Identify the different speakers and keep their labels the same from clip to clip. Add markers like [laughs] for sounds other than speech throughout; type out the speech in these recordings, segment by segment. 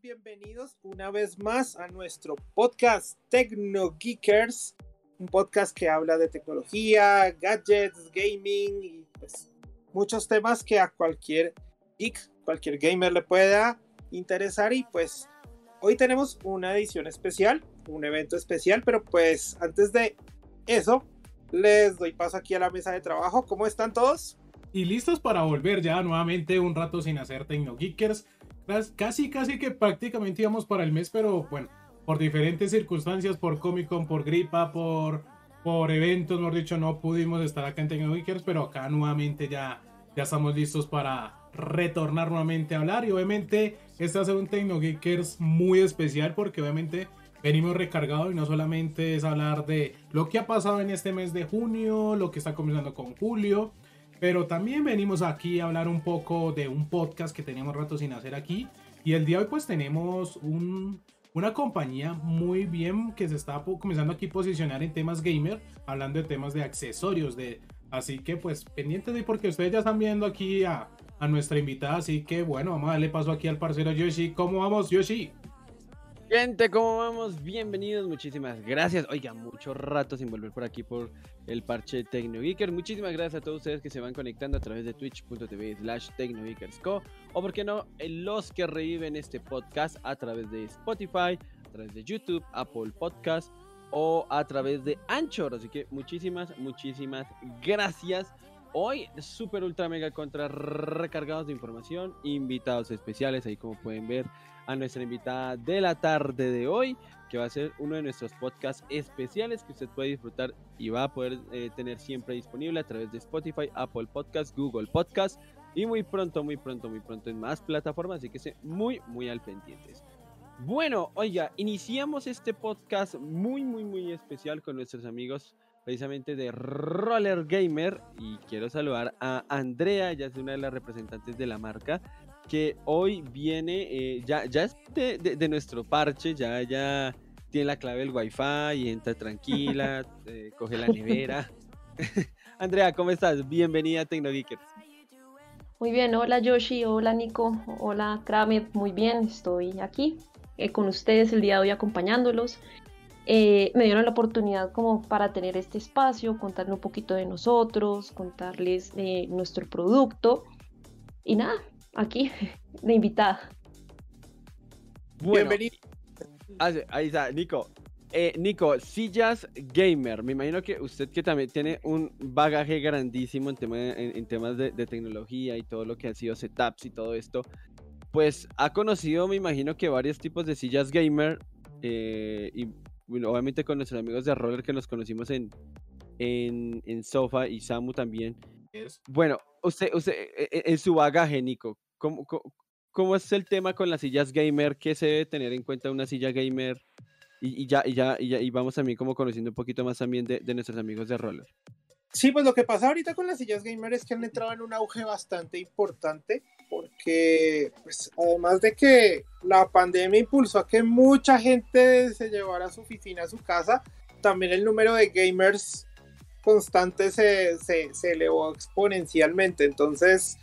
Speaker 1: bienvenidos una vez más a nuestro podcast Tecno Geekers, un podcast que habla de tecnología, gadgets, gaming y pues muchos temas que a cualquier geek, cualquier gamer le pueda interesar y pues hoy tenemos una edición especial, un evento especial, pero pues antes de eso les doy paso aquí a la mesa de trabajo. ¿Cómo están todos?
Speaker 2: Y listos para volver ya nuevamente un rato sin hacer Tecno Geekers casi, casi que prácticamente íbamos para el mes, pero bueno, por diferentes circunstancias, por Comic Con, por gripa, por, por eventos, mejor dicho, no pudimos estar acá en Tecnogeekers, pero acá nuevamente ya, ya estamos listos para retornar nuevamente a hablar. Y obviamente, este va a ser un Tecnogeekers muy especial porque obviamente venimos recargados y no solamente es hablar de lo que ha pasado en este mes de junio, lo que está comenzando con julio, pero también venimos aquí a hablar un poco de un podcast que teníamos rato sin hacer aquí. Y el día de hoy pues tenemos un, una compañía muy bien que se está comenzando aquí a posicionar en temas gamer, hablando de temas de accesorios, de así que pues pendientes de porque ustedes ya están viendo aquí a, a nuestra invitada, así que bueno, vamos a darle paso aquí al parcero Yoshi. ¿Cómo vamos, Yoshi?
Speaker 3: Gente, ¿cómo vamos? Bienvenidos, muchísimas gracias. Oiga, mucho rato sin volver por aquí por el parche TecnoGeeker. Muchísimas gracias a todos ustedes que se van conectando a través de twitch.tv slash TecnoGeekersCo o por qué no, los que reviven este podcast a través de Spotify, a través de YouTube, Apple Podcast o a través de Anchor. Así que muchísimas, muchísimas gracias. Hoy, super ultra mega contra recargados de información, invitados especiales, ahí como pueden ver a nuestra invitada de la tarde de hoy, que va a ser uno de nuestros podcasts especiales que usted puede disfrutar y va a poder eh, tener siempre disponible a través de Spotify, Apple Podcast, Google Podcast y muy pronto, muy pronto, muy pronto en más plataformas, así que esté muy, muy al pendientes. Bueno, oiga, iniciamos este podcast muy, muy, muy especial con nuestros amigos precisamente de Roller Gamer y quiero saludar a Andrea, ella es una de las representantes de la marca que hoy viene, eh, ya, ya es de, nuestro parche, ya, ya tiene la clave del wifi y entra tranquila, [laughs] eh, coge la nevera. [laughs] Andrea, ¿cómo estás? Bienvenida a Tecnogeekers.
Speaker 4: Muy bien, hola Yoshi, hola Nico, hola Kramer, muy bien, estoy aquí eh, con ustedes el día de hoy acompañándolos. me dieron la oportunidad como para tener este espacio, contarle un poquito de nosotros, contarles de nuestro producto y nada, aquí [laughs] de invitada.
Speaker 3: Bienvenido. Ah, ahí está, Nico. Eh, Nico, sillas gamer. Me imagino que usted que también tiene un bagaje grandísimo en, en, temas de, tecnología y todo lo que han sido setups y todo esto, pues ha conocido, me imagino que varios tipos de sillas gamer eh, y bueno, obviamente con nuestros amigos de Roller que nos conocimos en, en, en Sofa y Samu también. Bueno, usted, usted, e, e, en su bagaje, Nico, ¿Cómo, cómo, es el tema con las sillas gamer? ¿Qué se debe tener en cuenta una silla gamer? Y, ya, y ya, y ya, y vamos también como conociendo un poquito más también de, nuestros amigos de Roller.
Speaker 1: Sí, pues lo que pasa ahorita con las sillas gamer es que han entrado en un auge bastante importante porque pues, además de que la pandemia impulsó a que mucha gente se llevara su oficina a su casa, también el número de gamers constantes se, se, se elevó exponencialmente. Entonces,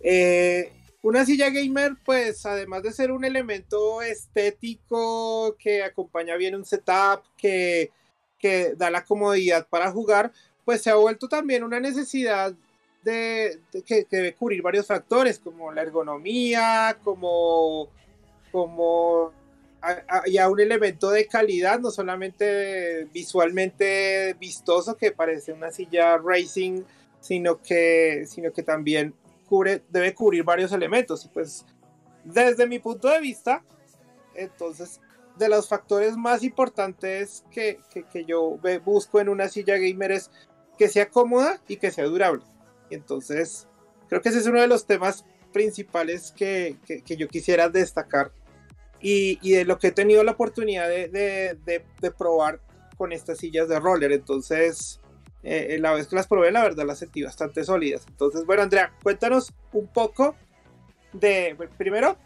Speaker 1: eh, una silla gamer, pues además de ser un elemento estético que acompaña bien un setup, que, da la comodidad para jugar, pues se ha vuelto también una necesidad de, que, debe cubrir varios factores, como la ergonomía, como, como ya un elemento de calidad, no solamente visualmente vistoso, que parece una silla racing, sino que, sino que también debe cubrir varios elementos. Y pues, desde mi punto de vista, entonces, de los factores más importantes que, que, yo busco en una silla gamer es que sea cómoda y que sea durable. Y entonces, creo que ese es uno de los temas principales que, que yo quisiera destacar y, y, de lo que he tenido la oportunidad de, de, de probar con estas sillas de roller. Entonces, eh, la vez que las probé, la verdad las sentí bastante sólidas. Entonces, bueno, Andrea, cuéntanos un poco de, primero,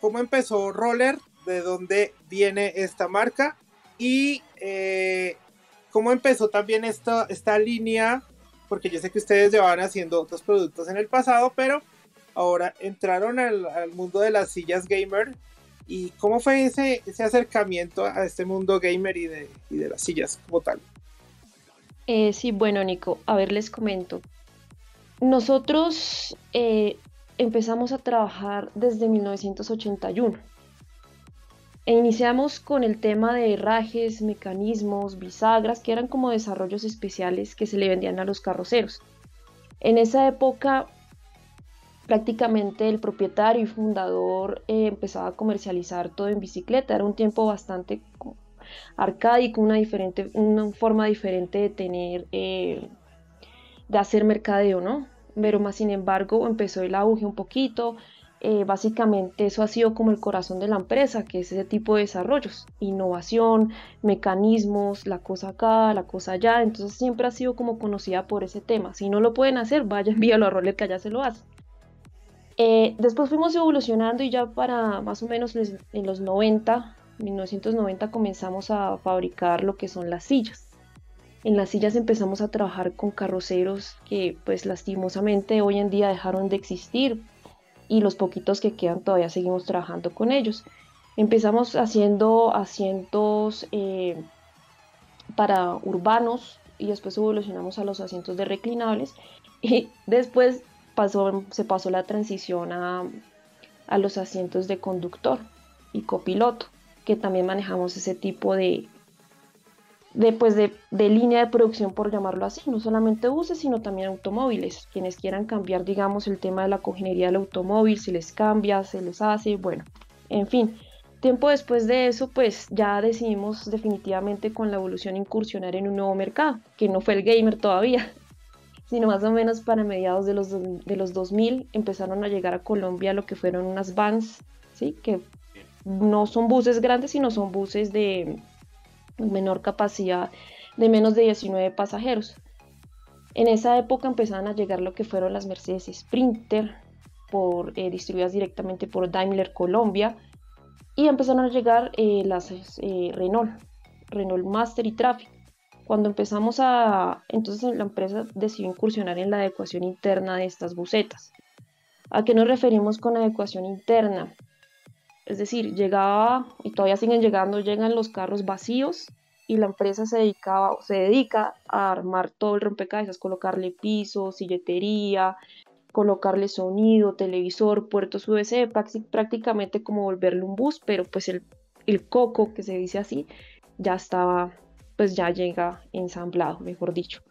Speaker 1: cómo empezó Roller, de dónde viene esta marca y eh, cómo empezó también esta, esta línea, porque yo sé que ustedes llevaban haciendo otros productos en el pasado, pero ahora entraron al, al mundo de las sillas gamer ¿Y cómo fue ese, ese acercamiento a este mundo gamer y de, y de las sillas como tal?
Speaker 4: Eh, sí, bueno, Nico, a ver, les comento. Nosotros eh, empezamos a trabajar desde 1981. E iniciamos con el tema de herrajes, mecanismos, bisagras, que eran como desarrollos especiales que se le vendían a los carroceros. En esa época prácticamente el propietario y fundador eh, empezaba a comercializar todo en bicicleta. Era un tiempo bastante arcaico, una, diferente, una forma diferente de tener, eh, de hacer mercadeo, ¿no? Pero más sin embargo empezó el auge un poquito. Eh, básicamente eso ha sido como el corazón de la empresa, que es ese tipo de desarrollos, innovación, mecanismos, la cosa acá, la cosa allá, entonces siempre ha sido como conocida por ese tema. Si no lo pueden hacer, vaya, [laughs] envíalo a Roller que allá se lo hace. Eh, después fuimos evolucionando y ya para más o menos en los 90, 1990 comenzamos a fabricar lo que son las sillas. En las sillas empezamos a trabajar con carroceros que pues lastimosamente hoy en día dejaron de existir y los poquitos que quedan todavía seguimos trabajando con ellos. Empezamos haciendo asientos eh, para urbanos y después evolucionamos a los asientos de reclinables [laughs] y después se pasó la transición a, los asientos de conductor y copiloto, que también manejamos ese tipo de, de, pues de, línea de producción, por llamarlo así, no solamente buses, sino también automóviles. Quienes quieran cambiar, digamos, el tema de la cogenería del automóvil, se les cambia, se les hace, bueno, en fin. Tiempo después de eso, pues ya decidimos definitivamente con la evolución incursionar en un nuevo mercado, que no fue el gamer todavía, [laughs] sino más o menos para mediados de los, de los 2000 empezaron a llegar a Colombia lo que fueron unas vans, ¿sí? que no son buses grandes, sino son buses de menor capacidad, de menos de 19 pasajeros. En esa época empezaron a llegar lo que fueron las Mercedes Sprinter, por, eh, distribuidas directamente por Daimler Colombia, y empezaron a llegar eh, las eh, Renault, Renault Master y Traffic. Cuando empezamos a, entonces la empresa decidió incursionar en la adecuación interna de estas bucetas. ¿A qué nos referimos con adecuación interna? Es decir, llegaba, y todavía siguen llegando, llegan los carros vacíos y la empresa se, dedicaba, se dedica a armar todo el rompecabezas, colocarle piso, silletería, colocarle sonido, televisor, puertos USB, prácticamente como volverle un bus, pero pues el, el coco, que se dice así, ya estaba pues ya llega ensamblado, mejor dicho.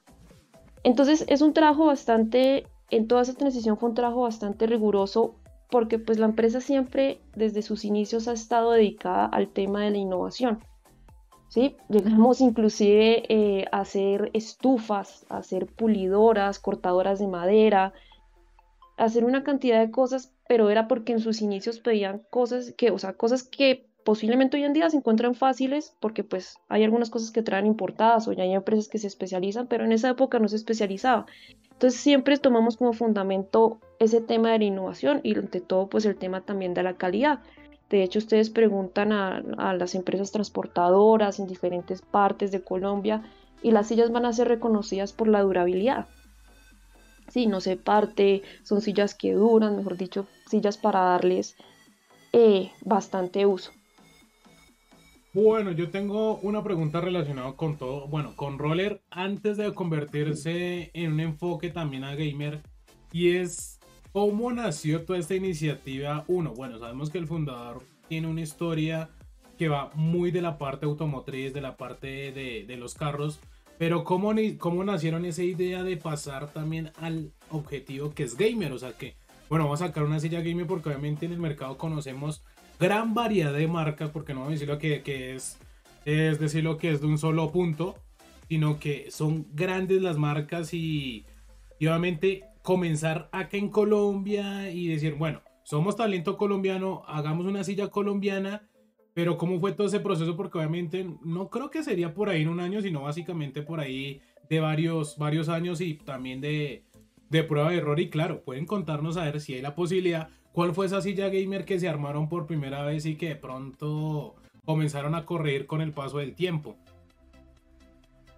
Speaker 4: Entonces es un trabajo bastante, en toda esa transición fue un trabajo bastante riguroso porque pues la empresa siempre desde sus inicios ha estado dedicada al tema de la innovación. ¿sí? Llegamos inclusive eh, a hacer estufas, a hacer pulidoras, cortadoras de madera, a hacer una cantidad de cosas, pero era porque en sus inicios pedían cosas que, o sea, cosas que posiblemente hoy en día se encuentran fáciles porque pues hay algunas cosas que traen importadas o ya hay empresas que se especializan, pero en esa época no se especializaba. Entonces siempre tomamos como fundamento ese tema de la innovación y ante todo pues el tema también de la calidad. De hecho, ustedes preguntan a, las empresas transportadoras en diferentes partes de Colombia y las sillas van a ser reconocidas por la durabilidad. Sí, no se parte, son sillas que duran, mejor dicho, sillas para darles eh, bastante uso.
Speaker 2: Bueno, yo tengo una pregunta relacionada con todo, bueno, con Roller antes de convertirse en un enfoque también a gamer y es cómo nació toda esta iniciativa. Uno, bueno, sabemos que el fundador tiene una historia que va muy de la parte automotriz, de la parte de, los carros, pero ¿cómo, cómo nacieron esa idea de pasar también al objetivo que es gamer, o sea que, bueno, vamos a sacar una silla gamer porque obviamente en el mercado conocemos gran variedad de marcas, porque no voy a lo que, que es, es decir lo que es de un solo punto, sino que son grandes las marcas y, obviamente comenzar acá en Colombia y decir, bueno, somos talento colombiano, hagamos una silla colombiana, pero ¿cómo fue todo ese proceso? Porque obviamente no creo que sería por ahí en un año, sino básicamente por ahí de varios, varios años y también de, de prueba de error. Y claro, pueden contarnos a ver si hay la posibilidad ¿Cuál fue esa silla gamer que se armaron por primera vez y que de pronto comenzaron a correr con el paso del tiempo?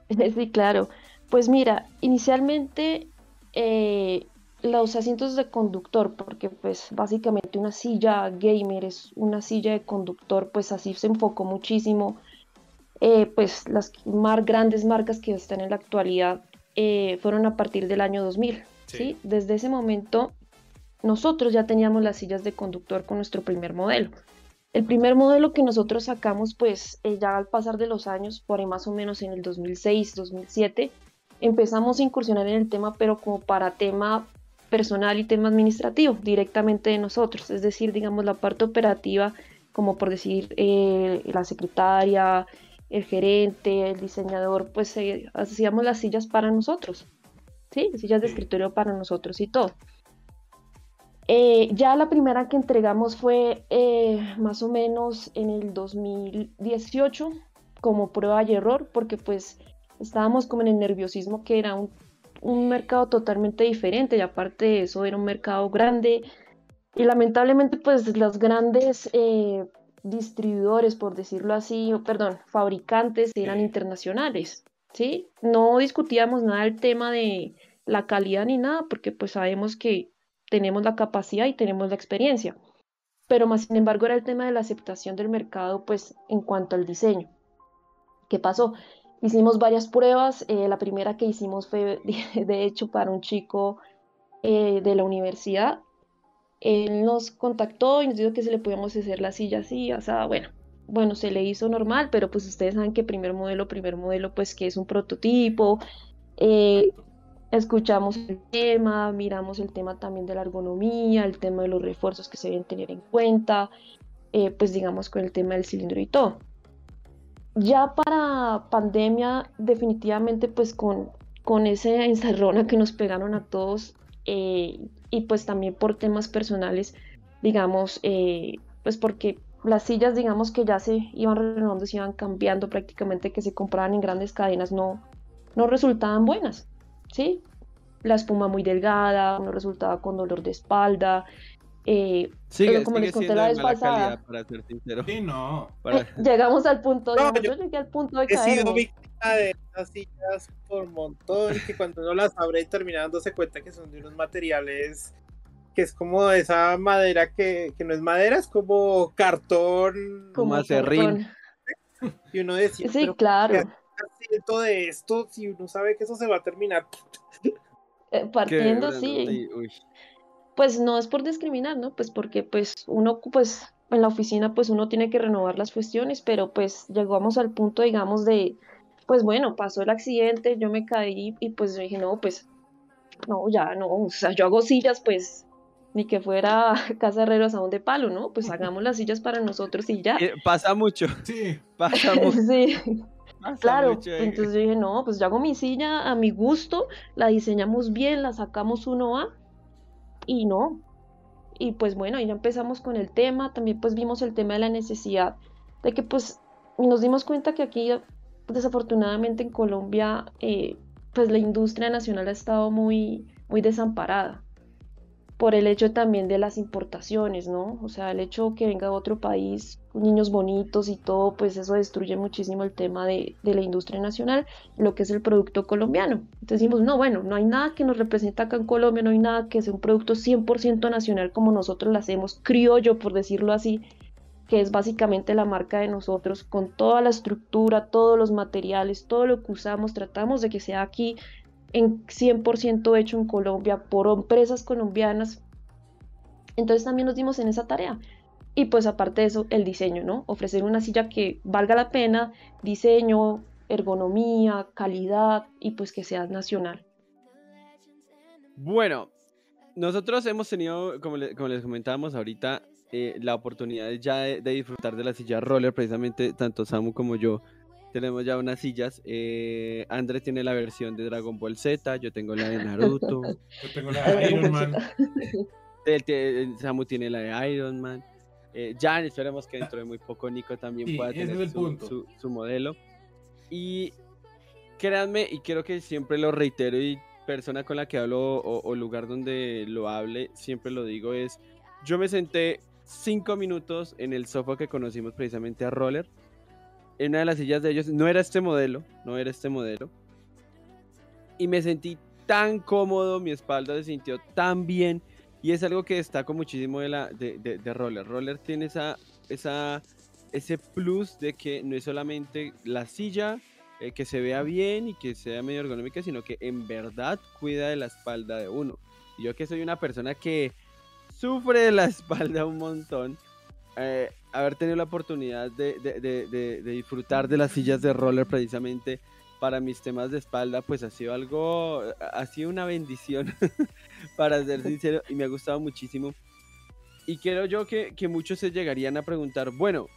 Speaker 2: [laughs]
Speaker 4: Sí, claro. Pues mira, inicialmente eh, los asientos de conductor, porque pues básicamente una silla gamer es una silla de conductor, pues así se enfocó muchísimo. Eh, pues las más grandes marcas que están en la actualidad eh, fueron a partir del año 2000. Sí. Desde ese momento nosotros ya teníamos las sillas de conductor con nuestro primer modelo. El primer modelo que nosotros sacamos, pues eh, ya al pasar de los años, por ahí más o menos en el 2006, 2007, empezamos a incursionar en el tema, pero como para tema personal y tema administrativo directamente de nosotros, es decir, digamos la parte operativa, como por decir eh, la secretaria, el gerente, el diseñador, pues eh, hacíamos las sillas para nosotros, ¿sí? Sillas de escritorio para nosotros y todo. Eh, ya la primera que entregamos fue más o menos en el 2018 como prueba y error, porque pues estábamos como en el nerviosismo que era un un mercado totalmente diferente y aparte de eso era un mercado grande y lamentablemente pues los grandes eh, distribuidores, por decirlo así, o perdón, fabricantes eran internacionales, ¿sí? No discutíamos nada del tema de la calidad ni nada porque pues sabemos que tenemos la capacidad y tenemos la experiencia, pero más sin embargo era el tema de la aceptación del mercado pues en cuanto al diseño. ¿Qué pasó? Hicimos varias pruebas. Eh, la primera que hicimos fue, [laughs] de hecho, para un chico eh, de la universidad. Él nos contactó y nos dijo que se le podíamos hacer la silla así, sea, bueno, bueno, se le hizo normal, pero pues ustedes saben que primer modelo, primer modelo, pues que es un prototipo. Eh, escuchamos el tema, miramos el tema también de la ergonomía, el tema de los refuerzos que se deben tener en cuenta, pues digamos con el tema del cilindro y todo. Ya para pandemia, definitivamente pues con, con esa encerrona que nos pegaron a todos eh, y pues también por temas personales, digamos, eh, pues porque las sillas, digamos que ya se iban renovando, se iban cambiando prácticamente, que se compraban en grandes cadenas, no, no resultaban buenas, ¿sí? La espuma muy delgada, no resultaba con dolor de espalda, eh, pero como les conté la vez pasada,
Speaker 3: para ser sincero.
Speaker 2: Sí, no.
Speaker 4: Eh, [laughs] llegamos al punto, no, yo, llegué al punto de
Speaker 1: He sido víctima de las sillas por montón, que cuando uno las abre y termina dándose cuenta que son de unos materiales que es como esa madera que, que no es madera, es como cartón.
Speaker 3: Como acerrín.
Speaker 1: Y uno decía,
Speaker 4: sí, claro.
Speaker 1: Todo de esto si uno sabe que eso se va a terminar?
Speaker 4: Eh, partiendo, sí. Uy pues no es por discriminar, ¿no? Pues porque pues uno pues en la oficina pues uno tiene que renovar las cuestiones, pero pues llegamos al punto digamos de pues bueno, pasó el accidente, yo me caí y pues dije, no, pues no, ya no, o sea, yo hago sillas pues ni que fuera [laughs] casa herreros a de palo, ¿no? Pues [laughs] hagamos las sillas para nosotros y ya.
Speaker 3: Eh, pasa mucho.
Speaker 2: Sí. [laughs]
Speaker 3: Pasa mucho.
Speaker 4: sí. [laughs] claro, entonces yo dije, no, pues yo hago mi silla a mi gusto, la diseñamos bien, la sacamos uno a y no. Y pues bueno, ya empezamos con el tema, también pues vimos el tema de la necesidad de que pues nos dimos cuenta que aquí desafortunadamente en Colombia eh, pues la industria nacional ha estado muy, muy desamparada por el hecho también de las importaciones, ¿no? O sea, el hecho que venga de otro país, niños bonitos y todo, pues eso destruye muchísimo el tema de, de, la industria nacional, lo que es el producto colombiano. Entonces decimos, no, bueno, no hay nada que nos represente acá en Colombia, no hay nada que sea un producto 100% nacional como nosotros lo hacemos, criollo, por decirlo así, que es básicamente la marca de nosotros, con toda la estructura, todos los materiales, todo lo que usamos, tratamos de que sea aquí en 100% hecho en Colombia por empresas colombianas. Entonces también nos dimos en esa tarea. Y pues aparte de eso, el diseño, ¿no? Ofrecer una silla que valga la pena, diseño, ergonomía, calidad y pues que sea nacional.
Speaker 3: Bueno, nosotros hemos tenido, como, les comentábamos ahorita, eh, la oportunidad ya de, disfrutar de la silla roller, precisamente tanto Samu como yo tenemos ya unas sillas. Eh, Andrés tiene la versión de Dragon Ball Z, yo tengo la de Naruto. [laughs]
Speaker 2: yo tengo la de Iron Man.
Speaker 3: Samu tiene la de Iron Man. Eh, Jan, esperemos que dentro de muy poco Nico también pueda tener su, su, modelo. Y créanme, y quiero que siempre lo reitero y persona con la que hablo o, o lugar donde lo hable, siempre lo digo es, yo me senté cinco minutos en el sofá que conocimos precisamente a Roller en una de las sillas de ellos, no era este modelo, no era este modelo. Y me sentí tan cómodo, mi espalda se sintió tan bien. Y es algo que destaco muchísimo de, la, de, de, Roller. Roller tiene esa, esa, ese plus de que no es solamente la silla eh, que se vea bien y que sea medio ergonómica, sino que en verdad cuida de la espalda de uno. Yo que soy una persona que sufre de la [laughs] espalda un montón, eh, haber tenido la oportunidad de, de, de, de, disfrutar de las sillas de roller precisamente para mis temas de espalda, pues ha sido algo, ha sido una bendición, [laughs] para ser [laughs] sincero, y me ha gustado muchísimo. Y creo yo que, que muchos se llegarían a preguntar, bueno,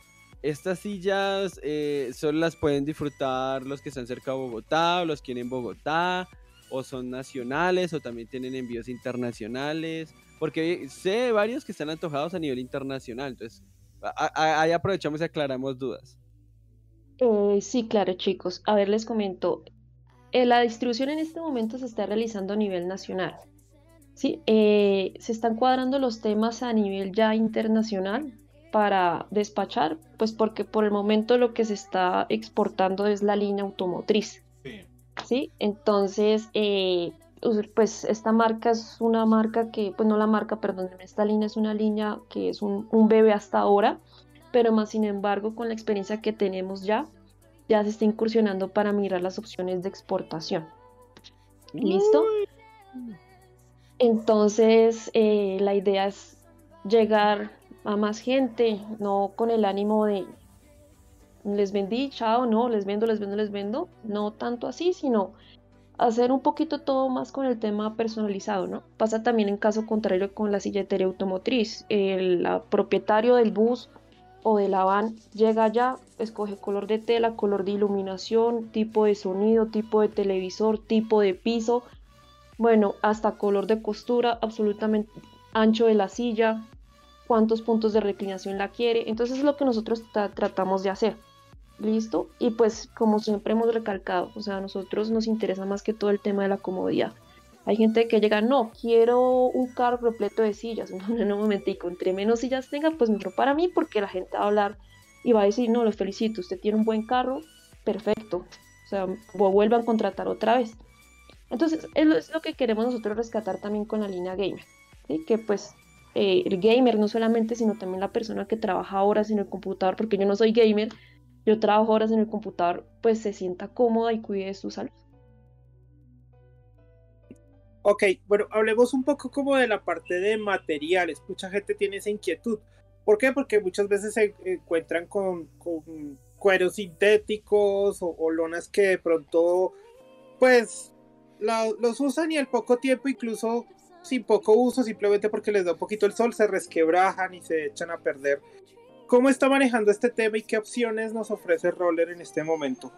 Speaker 3: estas sillas eh, solo las pueden disfrutar los que están cerca de Bogotá, o los que en Bogotá, o son nacionales, o también tienen envíos internacionales, porque sé varios que están antojados a nivel internacional, entonces ahí aprovechamos y aclaramos dudas.
Speaker 4: Eh, sí, claro, chicos. A ver, les comento. Eh, la distribución en este momento se está realizando a nivel nacional. ¿sí? se están cuadrando los temas a nivel ya internacional para despachar, pues porque por el momento lo que se está exportando es la línea automotriz. Sí. Entonces, eh, pues esta marca es una marca que, pues no la marca, perdón, esta línea es una línea que es un, bebé hasta ahora, pero más sin embargo con la experiencia que tenemos ya, ya se está incursionando para mirar las opciones de exportación. ¿Listo? Entonces, eh, la idea es llegar a más gente, no con el ánimo de les vendí, chao, no, les vendo, les vendo, les vendo, no tanto así, sino hacer un poquito todo más con el tema personalizado, ¿no? Pasa también en caso contrario con la silletería automotriz. El propietario del bus o de la van llega allá, escoge color de tela, color de iluminación, tipo de sonido, tipo de televisor, tipo de piso, bueno, hasta color de costura, absolutamente ancho de la silla, cuántos puntos de reclinación la quiere. Entonces es lo que nosotros tratamos de hacer. ¿Listo? Y pues como siempre hemos recalcado, o sea, a nosotros nos interesa más que todo el tema de la comodidad. Hay gente que llega, no, quiero un carro repleto de sillas. [laughs] No, no, un momentico, entre menos sillas tenga, pues mejor para mí, porque la gente va a hablar y va a decir, no, lo felicito, usted tiene un buen carro, perfecto. O sea, vuelvan a contratar otra vez. Entonces, es lo, que queremos nosotros rescatar también con la línea gamer. Que pues eh, el gamer no solamente, sino también la persona que trabaja horas en el computador, porque yo no soy gamer, yo trabajo horas en el computador, pues se sienta cómoda y cuide de su salud.
Speaker 1: Ok, bueno, hablemos un poco como de la parte de materiales. Mucha gente tiene esa inquietud. ¿Por qué? Porque muchas veces se encuentran con, cueros sintéticos o, lonas que de pronto, pues, los usan y al poco tiempo incluso sin poco uso, simplemente porque les da un poquito el sol, se resquebrajan y se echan a perder. ¿Cómo está manejando este tema y qué opciones nos ofrece Roller en este momento?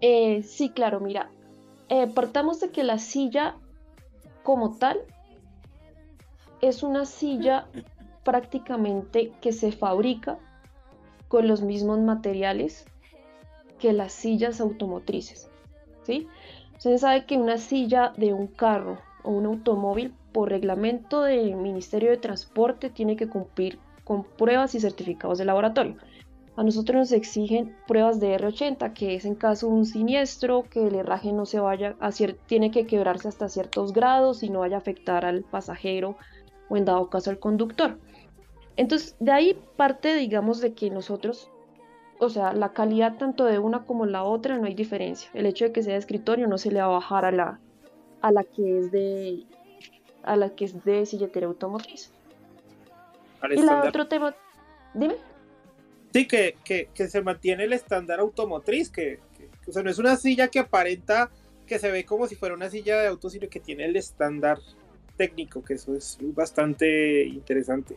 Speaker 4: Eh, sí, claro, mira, eh, partamos de que la silla como tal es una silla prácticamente que se fabrica con los mismos materiales que las sillas automotrices, ¿sí? Usted sabe que una silla de un carro o un automóvil por reglamento del Ministerio de Transporte tiene que cumplir con pruebas y certificados de laboratorio. A nosotros nos exigen pruebas de R80, que es en caso de un siniestro, que el herraje no se vaya a tiene que quebrarse hasta ciertos grados y no vaya a afectar al pasajero o en dado caso al conductor. Entonces, de ahí parte, digamos, de que nosotros, o sea, la calidad tanto de una como la otra no hay diferencia. El hecho de que sea de escritorio no se le va a bajar a la, a la que es de a la que es de silletería automotriz. Y la otro tema, dime.
Speaker 1: Sí, que, que, que, se mantiene el estándar automotriz, que, o sea, no es una silla que aparenta que se ve como si fuera una silla de auto, sino que tiene el estándar técnico, que eso es bastante interesante.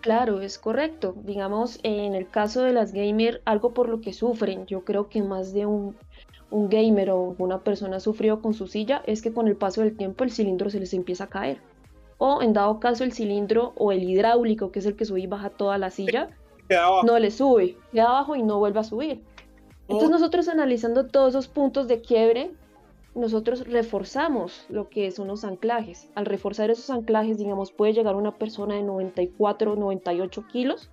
Speaker 4: Claro, es correcto. Digamos, en el caso de las gamer, algo por lo que sufren, yo creo que más de un un gamer o una persona sufrió con su silla es que con el paso del tiempo el cilindro se les empieza a caer. O en dado caso el cilindro o el hidráulico, que es el que sube y baja toda la silla, no le sube, queda abajo y no vuelve a subir. Entonces nosotros analizando todos esos puntos de quiebre, nosotros reforzamos lo que son los anclajes. Al reforzar esos anclajes, digamos, puede llegar una persona de 94, 98 kilos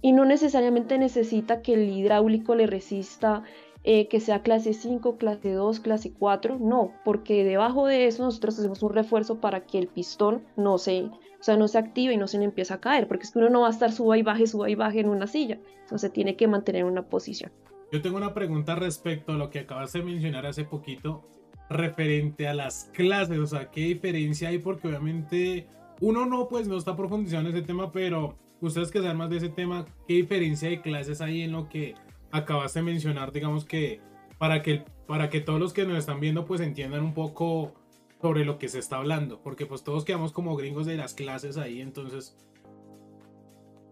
Speaker 4: y no necesariamente necesita que el hidráulico le resista eh, que sea clase 5, clase 2, clase 4, no, porque debajo de eso nosotros hacemos un refuerzo para que el pistón no se, o sea, no se active y no se le empiece a caer, porque es que uno no va a estar suba y baje, suba y baje en una silla, entonces tiene que mantener una posición.
Speaker 2: Yo tengo una pregunta respecto a lo que acabas de mencionar hace poquito, referente a las clases, o sea, ¿qué diferencia hay? Porque obviamente uno no, pues no está profundizando en ese tema, pero ustedes que saben más de ese tema, ¿qué diferencia de clases hay en lo que acabas de mencionar, digamos que para que, para que todos los que nos están viendo pues entiendan un poco sobre lo que se está hablando, porque pues todos quedamos como gringos de las clases ahí, entonces...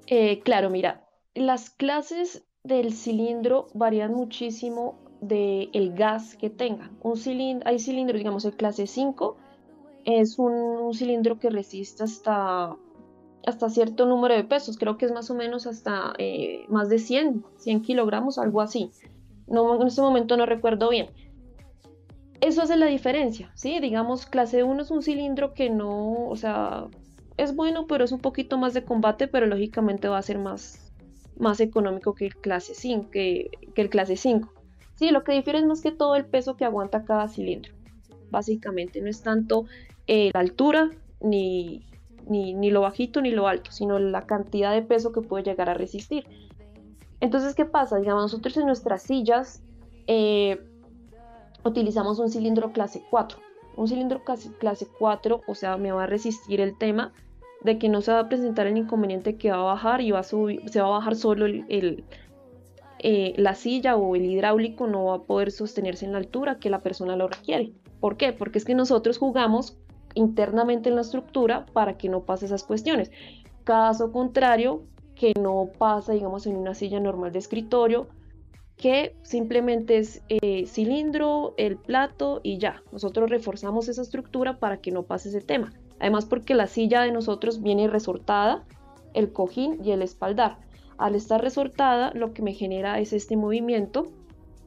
Speaker 4: Eh, claro, mira, las clases del cilindro varían muchísimo del el gas que tenga. Un cilindro, hay cilindros, digamos, el clase 5 es un, cilindro que resiste hasta, hasta cierto número de pesos, creo que es más o menos hasta eh, más de 100, 100 kilogramos, algo así. No, en este momento no recuerdo bien. Eso hace la diferencia, ¿sí? Digamos, clase 1 es un cilindro que no, o sea, es bueno, pero es un poquito más de combate, pero lógicamente va a ser más, más económico que el clase 5, que, el clase 5. Sí, lo que difiere es más que todo el peso que aguanta cada cilindro. Básicamente, no es tanto eh, la altura, ni, ni, ni, lo bajito, ni lo alto, sino la cantidad de peso que puede llegar a resistir. Entonces, ¿qué pasa? Digamos, nosotros en nuestras sillas eh, utilizamos un cilindro clase 4. Un cilindro clase 4, o sea, me va a resistir el tema de que no se va a presentar el inconveniente que va a bajar y va a subir, se va a bajar solo el, eh, la silla o el hidráulico no va a poder sostenerse en la altura que la persona lo requiere. ¿Por qué? Porque es que nosotros jugamos internamente en la estructura para que no pase esas cuestiones. Caso contrario, que no pasa, digamos, en una silla normal de escritorio, que simplemente es eh, cilindro, el plato y ya. Nosotros reforzamos esa estructura para que no pase ese tema. Además porque la silla de nosotros viene resortada, el cojín y el espaldar. Al estar resortada, lo que me genera es este movimiento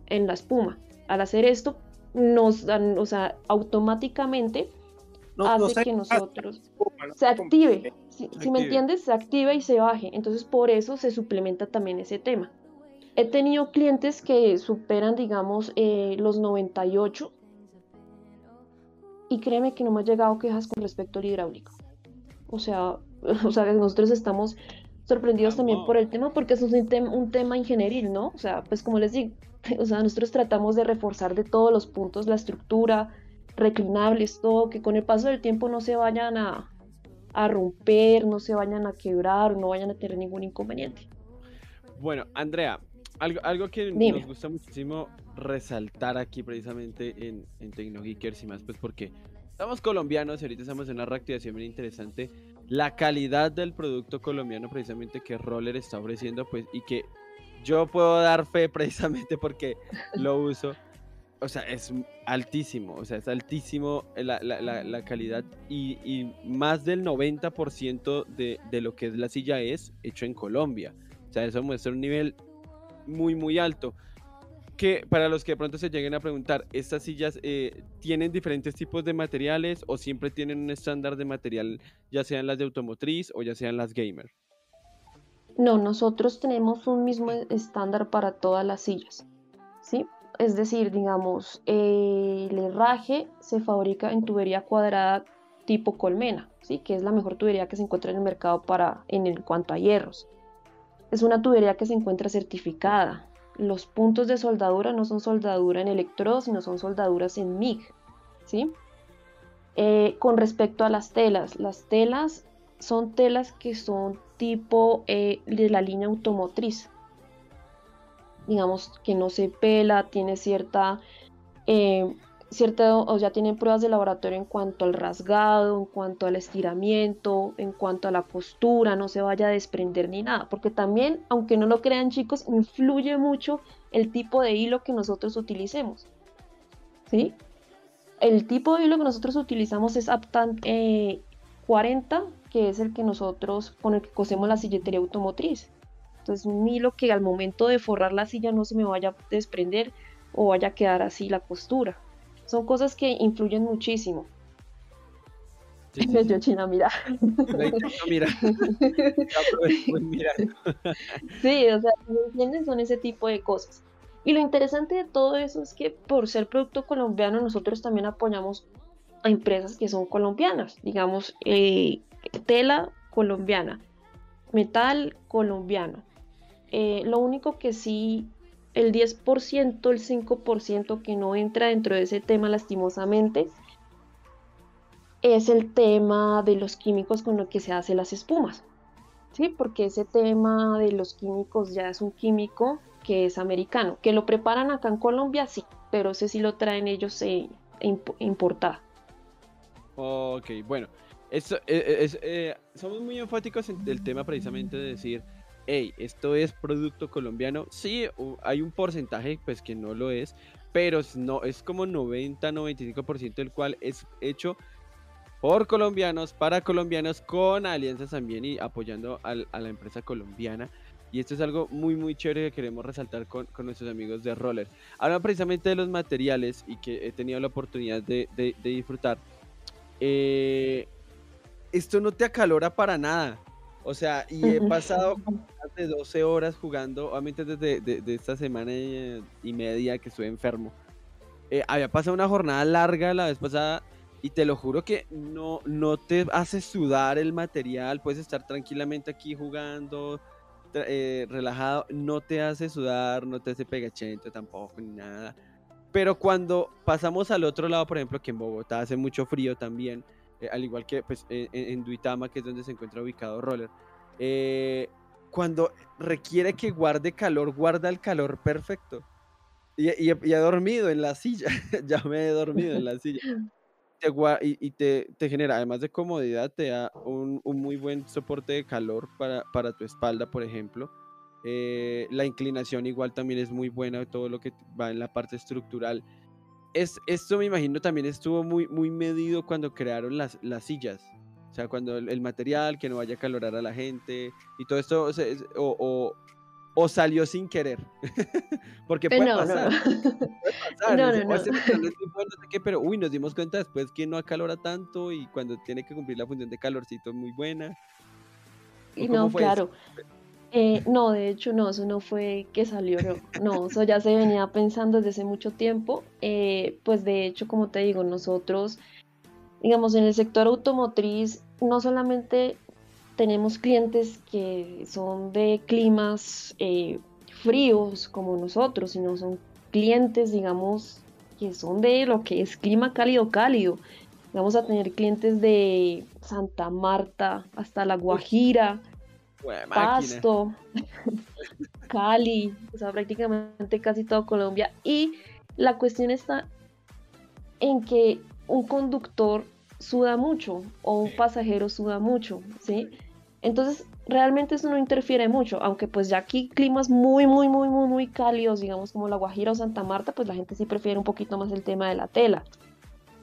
Speaker 4: en la espuma. Al hacer esto, nos, o sea, automáticamente hace que nosotros se active. Si, me entiendes, se activa y se baje. Entonces por eso se suplementa también ese tema. He tenido clientes que superan, digamos, eh, los 98 y créeme que no me ha llegado quejas con respecto al hidráulico. O sea, [laughs] o sea, nosotros estamos sorprendidos también por el tema porque es un, un tema ingenieril, ¿no? O sea, pues como les digo, [laughs] o sea, nosotros tratamos de reforzar de todos los puntos la estructura, reclinables, todo, que con el paso del tiempo no se vayan a, a romper, no se vayan a quebrar, no vayan a tener ningún inconveniente.
Speaker 3: Bueno, Andrea, algo, algo que nos gusta muchísimo resaltar aquí precisamente en, en Tecnogeekers y más, pues porque estamos colombianos y ahorita estamos en una reactivación bien interesante. La calidad del producto colombiano precisamente que Roller está ofreciendo, pues, y que yo puedo dar fe precisamente porque lo uso o sea, es altísimo, o sea, es altísimo la, la, la, calidad y, más del 90% de, de, lo que es la silla es hecho en Colombia. O sea, eso muestra un nivel muy, muy alto. Que para los que de pronto se lleguen a preguntar, ¿estas sillas eh, tienen diferentes tipos de materiales o siempre tienen un estándar de material, ya sean las de automotriz o ya sean las gamer?
Speaker 4: No, nosotros tenemos un mismo estándar para todas las sillas. ¿sí? Es decir, digamos, el herraje se fabrica en tubería cuadrada tipo colmena, ¿sí? que es la mejor tubería que se encuentra en el mercado para, en cuanto a hierros. Es una tubería que se encuentra certificada. Los puntos de soldadura no son soldadura en electrodos, sino son soldaduras en MIG. ¿sí? Eh, con respecto a las telas, las telas son telas que son tipo eh, de la línea automotriz digamos que no se pela, tiene cierta, eh, cierta, o ya tienen pruebas de laboratorio en cuanto al rasgado, en cuanto al estiramiento, en cuanto a la costura, no se vaya a desprender ni nada, porque también, aunque no lo crean chicos, influye mucho el tipo de hilo que nosotros utilicemos. ¿Sí? El tipo de hilo que nosotros utilizamos es Aptan 40, eh, que es el que nosotros con el que cosemos la silletería automotriz. Entonces hilo que al momento de forrar la silla no se me vaya a desprender o vaya a quedar así la costura. Son cosas que influyen muchísimo. Sí, Yo [laughs] china mira. [laughs] mira. sí, o sea, ¿me entiendes? Son ese tipo de cosas. Y lo interesante de todo eso es que por ser producto colombiano nosotros también apoyamos a empresas que son colombianas, digamos, eh, tela colombiana, metal colombiano. Eh, lo único que sí, el 10%, el 5% que no entra dentro de ese tema lastimosamente, es el tema de los químicos con los que se hacen las espumas. ¿sí? Porque ese tema de los químicos ya es un químico que es americano. Que lo preparan acá en Colombia, sí, pero ese sí lo traen ellos eh, importado.
Speaker 3: Ok, bueno, eso, eh, eh, somos muy enfáticos en el tema precisamente de decir, hey, esto es producto colombiano. Sí, hay un porcentaje pues que no lo es, pero no, es como 90-95% del cual es hecho por colombianos, para colombianos, con alianzas también y apoyando a la empresa colombiana. Y esto es algo muy, muy chévere que queremos resaltar con, nuestros amigos de Roller. Hablan precisamente de los materiales y que he tenido la oportunidad de, de disfrutar. Eh, esto no te acalora para nada. O sea, y he pasado más de 12 horas jugando, obviamente desde de, esta semana y, media que estuve enfermo. Eh, había pasado una jornada larga la vez pasada y te lo juro que no, no te hace sudar el material, puedes estar tranquilamente aquí jugando, eh, relajado, no te hace sudar, no te hace pegachento tampoco, ni nada. Pero cuando pasamos al otro lado, por ejemplo, que en Bogotá hace mucho frío también, eh, al igual que pues, en, Duitama, que es donde se encuentra ubicado Roller, eh, cuando requiere que guarde calor, guarda el calor perfecto. Y, y, he dormido en la silla, [laughs] ya me he dormido en la silla. [laughs] y, te, te, genera, además de comodidad, te da un, un muy buen soporte de calor para, para tu espalda, por ejemplo. Eh, la inclinación igual también es muy buena, todo lo que va en la parte estructural. Es, esto me imagino también estuvo muy, muy medido cuando crearon las, las sillas. O sea, cuando el, material, que no vaya a calorar a la gente y todo esto, o, o, salió sin querer. [laughs] Porque puede
Speaker 4: no,
Speaker 3: pasar.
Speaker 4: No.
Speaker 3: Puede pasar. no, no, no. pero uy, nos dimos cuenta después que no acalora tanto y cuando tiene que cumplir la función de calorcito es muy buena.
Speaker 4: Y no, claro. Eh, no, de hecho no, eso no fue que salió, no, eso ya se venía pensando desde hace mucho tiempo. Eh, pues de hecho, como te digo, nosotros, digamos, en el sector automotriz, no solamente tenemos clientes que son de climas eh, fríos como nosotros, sino son clientes, digamos, que son de lo que es clima cálido cálido. Vamos a tener clientes de Santa Marta hasta La Guajira. Pasto, [laughs] Cali, o sea, prácticamente casi todo Colombia. Y la cuestión está en que un conductor suda mucho o un pasajero suda mucho, ¿sí? Entonces, realmente eso no interfiere mucho, aunque pues ya aquí climas muy, muy, muy, muy, muy cálidos, digamos como La Guajira o Santa Marta, pues la gente sí prefiere un poquito más el tema de la tela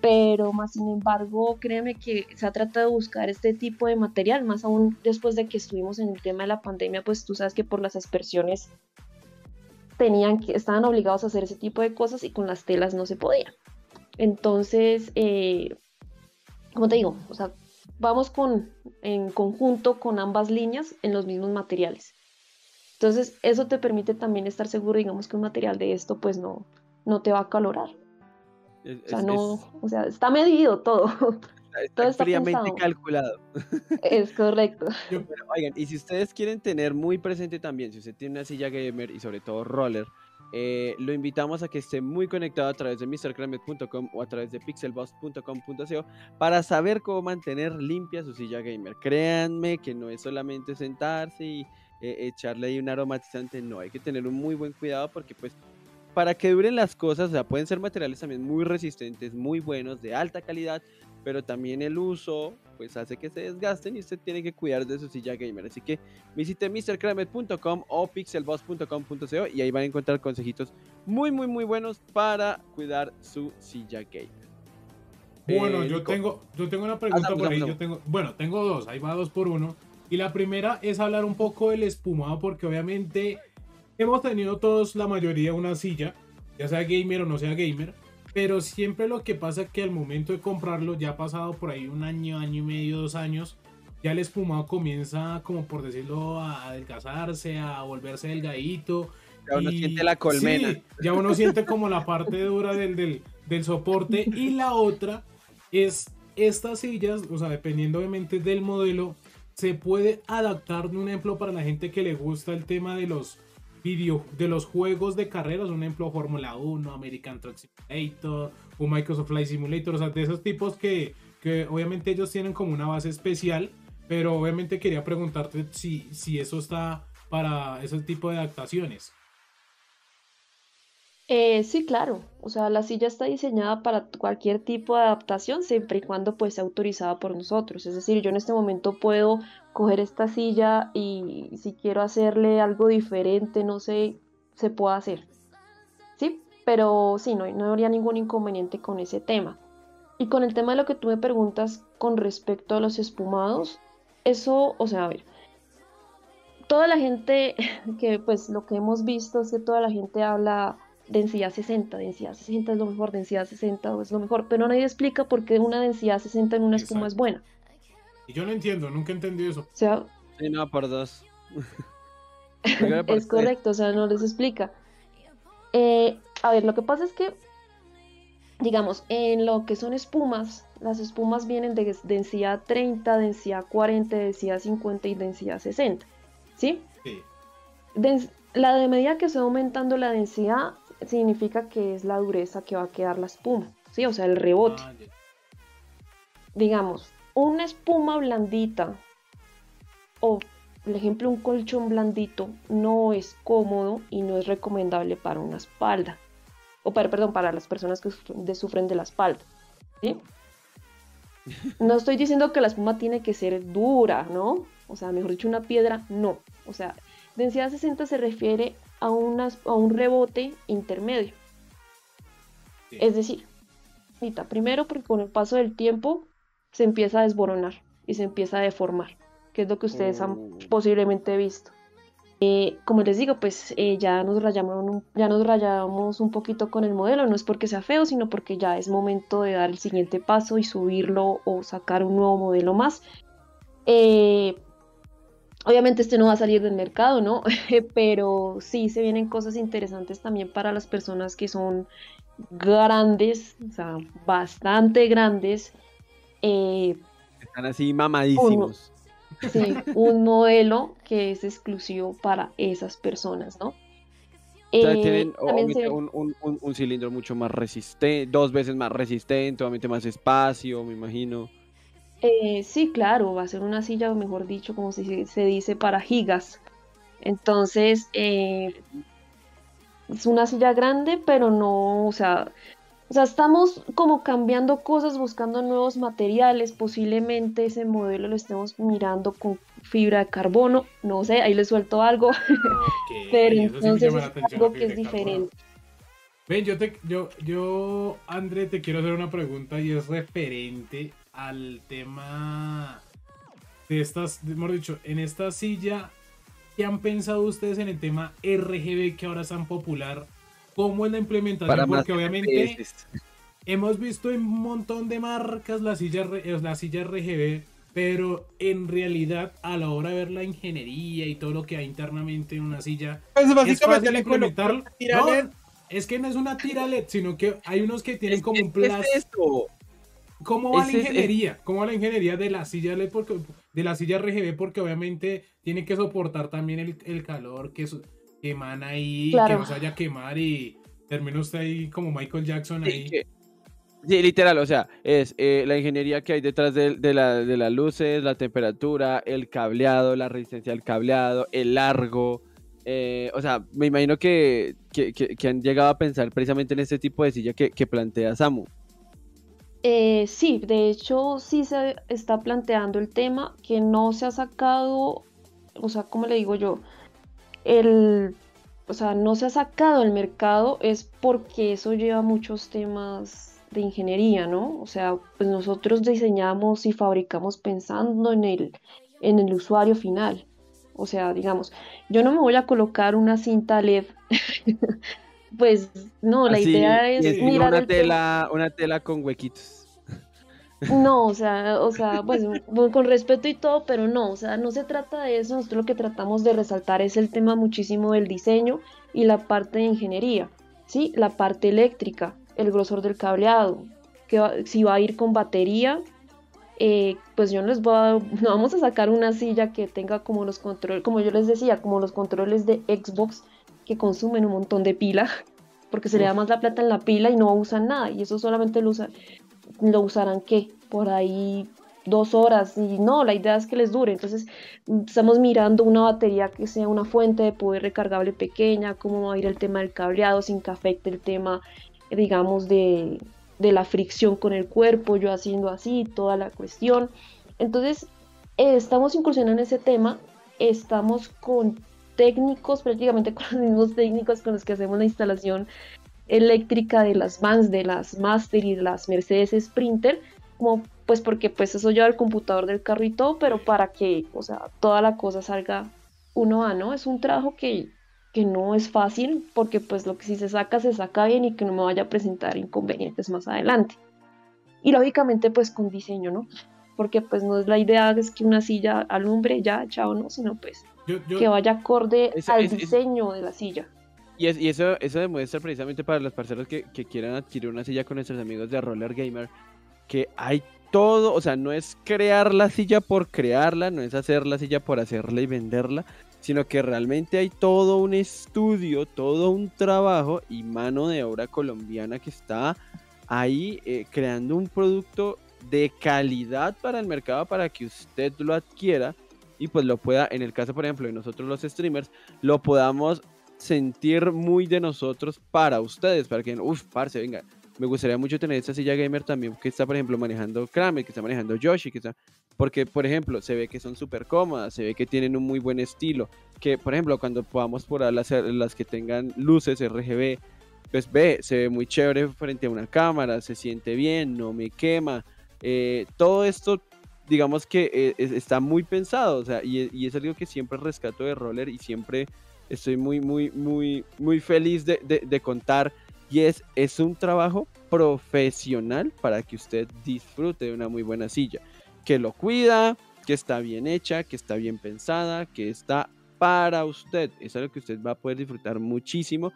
Speaker 4: pero más sin embargo, créeme que se ha tratado de buscar este tipo de material, más aún después de que estuvimos en el tema de la pandemia, pues tú sabes que por las aspersiones tenían que, estaban obligados a hacer ese tipo de cosas y con las telas no se podía. Entonces, eh, como te digo, o sea, vamos con, en conjunto con ambas líneas en los mismos materiales. Entonces, eso te permite también estar seguro, digamos, que un material de esto pues no, no te va a calorar o sea, no, o sea, está medido todo. [laughs]
Speaker 3: Está, todo está fríamente calculado.
Speaker 4: Es correcto. [laughs]
Speaker 3: oigan, y si ustedes quieren tener muy presente también, si usted tiene una silla gamer y sobre todo roller, eh, lo invitamos a que esté muy conectado a través de MrCramet.com o a través de pixelboss.com.co para saber cómo mantener limpia su silla gamer. Créanme que no es solamente sentarse y eh, echarle ahí un aromatizante, no, hay que tener un muy buen cuidado porque pues para que duren las cosas, o sea, pueden ser materiales también muy resistentes, muy buenos, de alta calidad, pero también el uso pues hace que se desgasten y usted tiene que cuidar de su silla gamer. Así que visite mrkramet.com o pixelboss.com.co y ahí van a encontrar consejitos muy muy muy buenos para cuidar su silla gamer.
Speaker 2: Bueno, eh, yo tengo yo tengo una pregunta por ahí, yo tengo, bueno, tengo dos, ahí va dos por uno. Y la primera es hablar un poco del espumado porque obviamente hemos tenido todos, la mayoría, una silla, ya sea gamer o no sea gamer, pero siempre lo que pasa es que al momento de comprarlo, ya ha pasado por ahí un año, año y medio, dos años, ya el espumado comienza, como por decirlo, a adelgazarse, a volverse delgadito,
Speaker 3: Ya uno siente la colmena.
Speaker 2: Sí, ya uno siente como la parte dura del, del, del soporte. Y la otra es estas sillas, o sea, dependiendo obviamente del modelo, se puede adaptar, un ejemplo, para la gente que le gusta el tema de los video, de los juegos de carreras, un ejemplo, Fórmula 1, American Truck Simulator, un Microsoft Flight Simulator, o sea, de esos tipos que, que obviamente ellos tienen como una base especial, pero obviamente quería preguntarte si, si eso está para ese tipo de adaptaciones.
Speaker 4: Eh, sí, claro. O sea, la silla está diseñada para cualquier tipo de adaptación, siempre y cuando pues sea autorizada por nosotros. Es decir, yo en este momento puedo coger esta silla y si quiero hacerle algo diferente, no sé, se puede hacer. ¿Sí? Pero sí, no, no habría ningún inconveniente con ese tema. Y con el tema de lo que tú me preguntas con respecto a los espumados, eso, o sea, a ver, toda la gente [laughs] que pues lo que hemos visto es que toda la gente habla densidad 60, densidad 60 es lo mejor, densidad 60 es lo mejor, pero nadie explica por qué una densidad 60 en una espuma es buena.
Speaker 2: Y yo no entiendo, nunca entendí eso. O
Speaker 4: sea,
Speaker 3: sí, no, por dos. [laughs]
Speaker 4: es correcto, o sea, no les explica. Eh, a ver, lo que pasa es que, digamos, en lo que son espumas, las espumas vienen de densidad 30, densidad 40, densidad 50 y densidad 60. ¿Sí?
Speaker 2: Sí.
Speaker 4: la de medida que se va aumentando la densidad, significa que es la dureza que va a quedar la espuma, ¿sí? O sea, el rebote.
Speaker 2: Ah.
Speaker 4: Digamos, una espuma blandita o, por ejemplo, un colchón blandito no es cómodo y no es recomendable para una espalda. O para, perdón, para las personas que sufren de, sufren de la espalda. ¿sí? [laughs] No estoy diciendo que la espuma tiene que ser dura, ¿no? O sea, mejor dicho, una piedra, no. O sea, densidad 60 se refiere a, unas- a un rebote intermedio.
Speaker 2: Sí.
Speaker 4: Es decir, primero porque con el paso del tiempo se empieza a desboronar y se empieza a deformar, que es lo que ustedes han
Speaker 3: Mm.
Speaker 4: posiblemente visto. Eh, como les digo, pues eh, ya, nos rayamos un, ya nos rayamos un poquito con el modelo, no es porque sea feo, sino porque ya es momento de dar el siguiente paso y subirlo o sacar un nuevo modelo más. Eh, obviamente este no va a salir del mercado, ¿no? [laughs] Pero sí se vienen cosas interesantes también para las personas que son grandes, o sea, bastante grandes. Eh,
Speaker 3: Están así mamadísimos.
Speaker 4: Sí, un modelo que es exclusivo para esas personas, ¿no?
Speaker 3: O sea,
Speaker 4: Eh,
Speaker 3: tienen
Speaker 4: también
Speaker 3: obviamente
Speaker 4: se-
Speaker 3: un, un- un- un cilindro mucho más resistente, dos veces más resistente, obviamente más espacio, me imagino.
Speaker 4: Eh, sí, claro, va a ser una silla, mejor dicho, como se, se dice, para gigas. Entonces, eh, es una silla grande, pero no, o sea, o sea, estamos como cambiando cosas, buscando nuevos materiales. Posiblemente ese modelo lo estemos mirando con fibra de carbono, no sé, ahí les suelto algo. [laughs] Pero
Speaker 2: sí
Speaker 4: entonces es algo que es diferente.
Speaker 2: Ven, yo te, yo, yo, André, te quiero hacer una pregunta y es referente al tema de estas, mejor dicho, en esta silla, ¿qué han pensado ustedes en el tema RGB que ahora es tan popular? ¿Cómo es la implementación?
Speaker 3: Para
Speaker 2: Porque obviamente
Speaker 3: FPS.
Speaker 2: hemos visto en un montón de marcas la silla, eh, la silla RGB, pero en realidad a la hora de ver la ingeniería y todo lo que hay internamente en una silla,
Speaker 1: Pues
Speaker 2: es
Speaker 1: básicamente colocan
Speaker 2: implementarlo. No, es que no es una tira LED, sino que hay unos que tienen
Speaker 3: Es
Speaker 2: como un
Speaker 3: ¿qué es
Speaker 2: plástico. ¿Cómo va la
Speaker 3: ese es-
Speaker 2: ingeniería? ¿Cómo va la ingeniería de la silla LED? Porque, de la silla RGB, porque obviamente tiene que soportar también el, el calor que, su- que emana ahí,
Speaker 4: Claro.
Speaker 2: que no se vaya a quemar y termina usted ahí como Michael Jackson ahí.
Speaker 3: sí, literal, o sea, es eh, la ingeniería que hay detrás de, de la- de las luces, la temperatura, el cableado, la resistencia al cableado, el largo. eh, o sea, me imagino que, que- que- que han llegado a pensar precisamente en este tipo de silla que, que plantea Samu.
Speaker 4: Eh, sí, de hecho sí se está planteando el tema que no se ha sacado, o sea, como le digo yo, el, o sea, no se ha sacado del mercado es porque eso lleva muchos temas de ingeniería, ¿no? O sea, pues nosotros diseñamos y fabricamos pensando en el, en el usuario final. O sea, digamos, yo no me voy a colocar una cinta LED. Pues no, la
Speaker 3: Así,
Speaker 4: idea es
Speaker 3: encima
Speaker 4: mirar
Speaker 3: una
Speaker 4: tema.
Speaker 3: tela, una tela con huequitos.
Speaker 4: No, o sea, o sea, pues con respeto y todo, pero no, o sea, no se trata de eso. Nosotros lo que tratamos de resaltar es el tema muchísimo del diseño y la parte de ingeniería, ¿sí? La parte eléctrica, el grosor del cableado, que si va a ir con batería, eh, pues yo les voy a, no vamos a sacar una silla que tenga como los controles, como yo les decía, como los controles de Xbox que consumen un montón de pila, [laughs] porque se le da más la plata en la pila y no usan nada, y eso solamente lo, usan, lo usarán qué, por ahí dos horas, y no, la idea es que les dure, entonces estamos mirando una batería que sea una fuente de poder recargable pequeña, cómo va a ir el tema del cableado sin que afecte el tema, digamos, de, de la fricción con el cuerpo, yo haciendo así, toda la cuestión. Entonces, eh, estamos incursionando en ese tema, estamos con técnicos, prácticamente [laughs] con los mismos técnicos con los que hacemos la instalación eléctrica de las Vans, de las Master y de las Mercedes Sprinter, como pues porque pues eso lleva el computador del carro y todo, pero para que, o sea, toda la cosa salga uno a, ¿no? Es un trabajo que que no es fácil porque pues lo que si se saca se saca bien y que no me vaya a presentar inconvenientes más adelante. Y lógicamente pues con diseño, ¿no? Porque pues no es la idea es que una silla alumbre ya, chao, no, sino pues que vaya acorde al diseño de la silla.
Speaker 3: Y, y, eso, eso demuestra precisamente para las personas que, que quieran adquirir una silla con nuestros amigos de Roller Gamer, que hay todo, o sea, no es crear la silla por crearla, no es hacer la silla por hacerla y venderla, sino que realmente hay todo un estudio, todo un trabajo y mano de obra colombiana que está ahí eh, creando un producto de calidad para el mercado para que usted lo adquiera y pues lo pueda, en el caso por ejemplo de nosotros los streamers, lo podamos sentir muy de nosotros para ustedes, para que, uff, parce, venga, me gustaría mucho tener esta silla gamer también que está por ejemplo manejando Kramer, que está manejando Yoshi, que está porque, por ejemplo, se ve que son súper cómodas, se ve que tienen un muy buen estilo. Que, por ejemplo, cuando podamos por las, las que tengan luces RGB, pues ve, se ve muy chévere frente a una cámara, se siente bien, no me quema. Eh, todo esto, digamos que eh, está muy pensado, o sea, y, es algo que siempre rescato de Roller y siempre estoy muy, muy, muy, muy feliz de, de contar. Y es, es un trabajo profesional para que usted disfrute de una muy buena silla que lo cuida, que está bien hecha, que está bien pensada, que está para usted. Es algo que usted va a poder disfrutar muchísimo.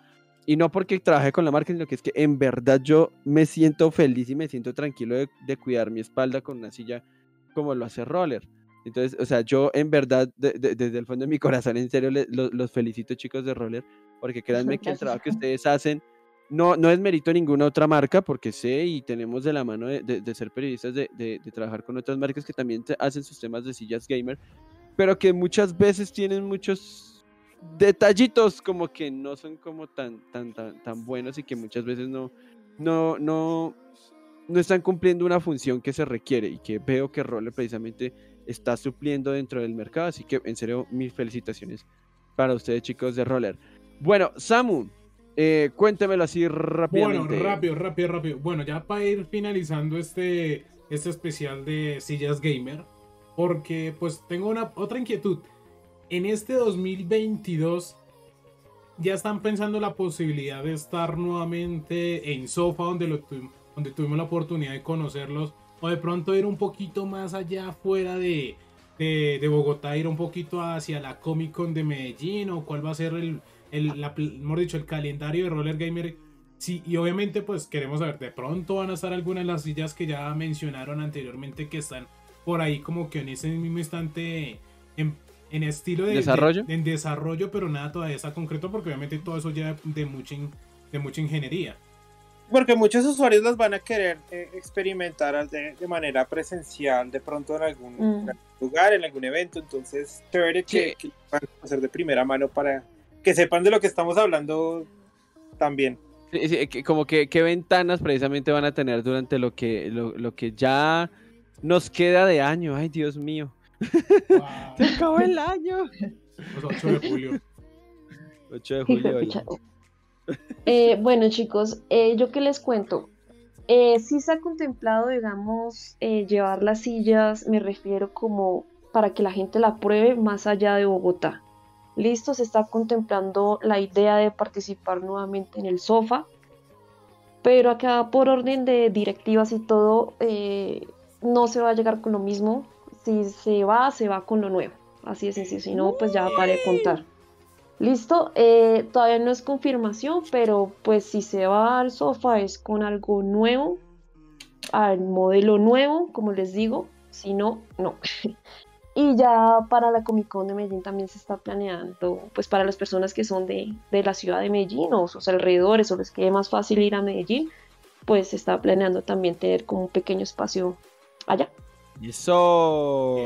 Speaker 3: Y no porque trabaje con la marca, sino que es que en verdad yo me siento feliz y me siento tranquilo de, cuidar mi espalda con una silla como lo hace Roller. Entonces, o sea, yo en verdad, desde el fondo de mi [laughs] corazón, en serio, los felicito chicos de Roller, porque créanme [laughs] que el trabajo que ustedes hacen no, no es mérito ninguna otra marca, porque sé y tenemos de la mano de, ser periodistas, de, trabajar con otras marcas que también hacen sus temas de sillas gamer, pero que muchas veces tienen muchos detallitos como que no son como tan, tan, tan, tan buenos y que muchas veces no, no, no, no están cumpliendo una función que se requiere y que veo que Roller precisamente está supliendo dentro del mercado. Así que en serio, mis felicitaciones para ustedes chicos de Roller. Bueno, Samu, eh, cuéntemelo así rápidamente.
Speaker 2: Bueno, rápido, rápido, rápido. Bueno, ya para ir finalizando este, este especial de sillas gamer, porque pues tengo una otra inquietud. En este 2022 ya están pensando la posibilidad de estar nuevamente en Sofa, donde, lo donde tuvimos la oportunidad de conocerlos, o de pronto ir un poquito más allá fuera de, de, de Bogotá, ir un poquito hacia la Comic Con de Medellín, o cuál va a ser el, el, la, dicho, el calendario de Roller Gamer. Sí, y obviamente pues queremos saber, de pronto van a estar algunas de las sillas que ya mencionaron anteriormente que están por ahí como que en ese mismo instante en, en estilo de
Speaker 3: desarrollo.
Speaker 2: en desarrollo, pero nada todavía está concreto porque obviamente todo eso ya de mucha, de mucha ingeniería.
Speaker 1: Porque muchos usuarios las van a querer eh, experimentar de, de, manera presencial, de pronto en algún, mm. lugar, en algún evento. Entonces, chévere que, que, van a hacer de primera mano para que sepan de lo que estamos hablando también.
Speaker 3: como que qué ventanas precisamente van a tener durante lo que, lo, que ya nos queda de año. Ay, Dios mío. [laughs] Se acabó el año.
Speaker 2: 8 de julio.
Speaker 3: 8 de julio.
Speaker 4: Eh, bueno, chicos, eh, yo qué les cuento. Eh, sí se ha contemplado, digamos, eh, llevar las sillas, me refiero como para que la gente la pruebe más allá de Bogotá. Listo, se está contemplando la idea de participar nuevamente en el SOFA, pero acá por orden de directivas y todo, no se va a llegar con lo mismo. Si se va, se va con lo nuevo. Así es. Si no, pues ya para de contar. Listo, eh, todavía no es confirmación, pero pues si se va al sofá es con algo nuevo, al modelo nuevo, como les digo. Si no, no. [laughs] Y ya para la Comic Con de Medellín también se está planeando, pues para las personas que son de, la ciudad de Medellín o sus alrededores o les quede más fácil ir a Medellín, pues se está planeando también tener como un pequeño espacio allá.
Speaker 3: Eso.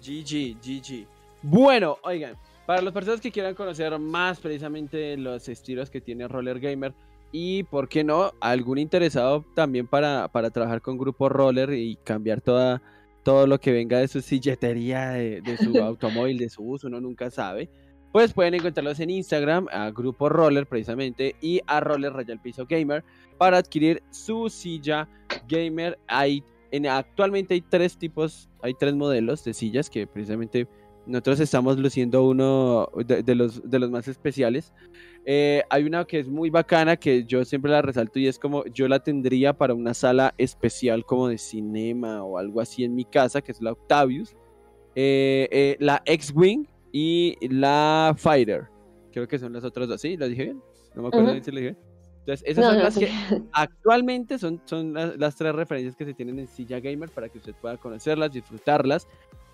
Speaker 3: GG, GG. Bueno, oigan, para las personas que quieran conocer más precisamente los estilos que tiene Roller Gamer y, ¿por qué no?, algún interesado también para, para trabajar con Grupo Roller y cambiar toda todo lo que venga de su silletería, de, su [laughs] automóvil, de su uso, uno nunca sabe. Pues pueden encontrarlos en Instagram, a Grupo Roller precisamente, y a Roller Rayal Piso Gamer para adquirir su silla gamer. Hay, en, actualmente hay tres tipos, hay tres modelos de sillas que precisamente nosotros estamos luciendo uno de, los, de los más especiales. Eh, hay una que es muy bacana que yo siempre la resalto y es como yo la tendría para una sala especial como de cinema o algo así en mi casa, que es la Octavius. Eh, eh, la X-Wing y la Fighter. Creo que son las otras dos. ¿Sí? ¿Las dije bien? No me acuerdo si las dije Entonces, esas son las que actualmente son, son las, las, tres referencias que se tienen en Silla Gamer para que usted pueda conocerlas, disfrutarlas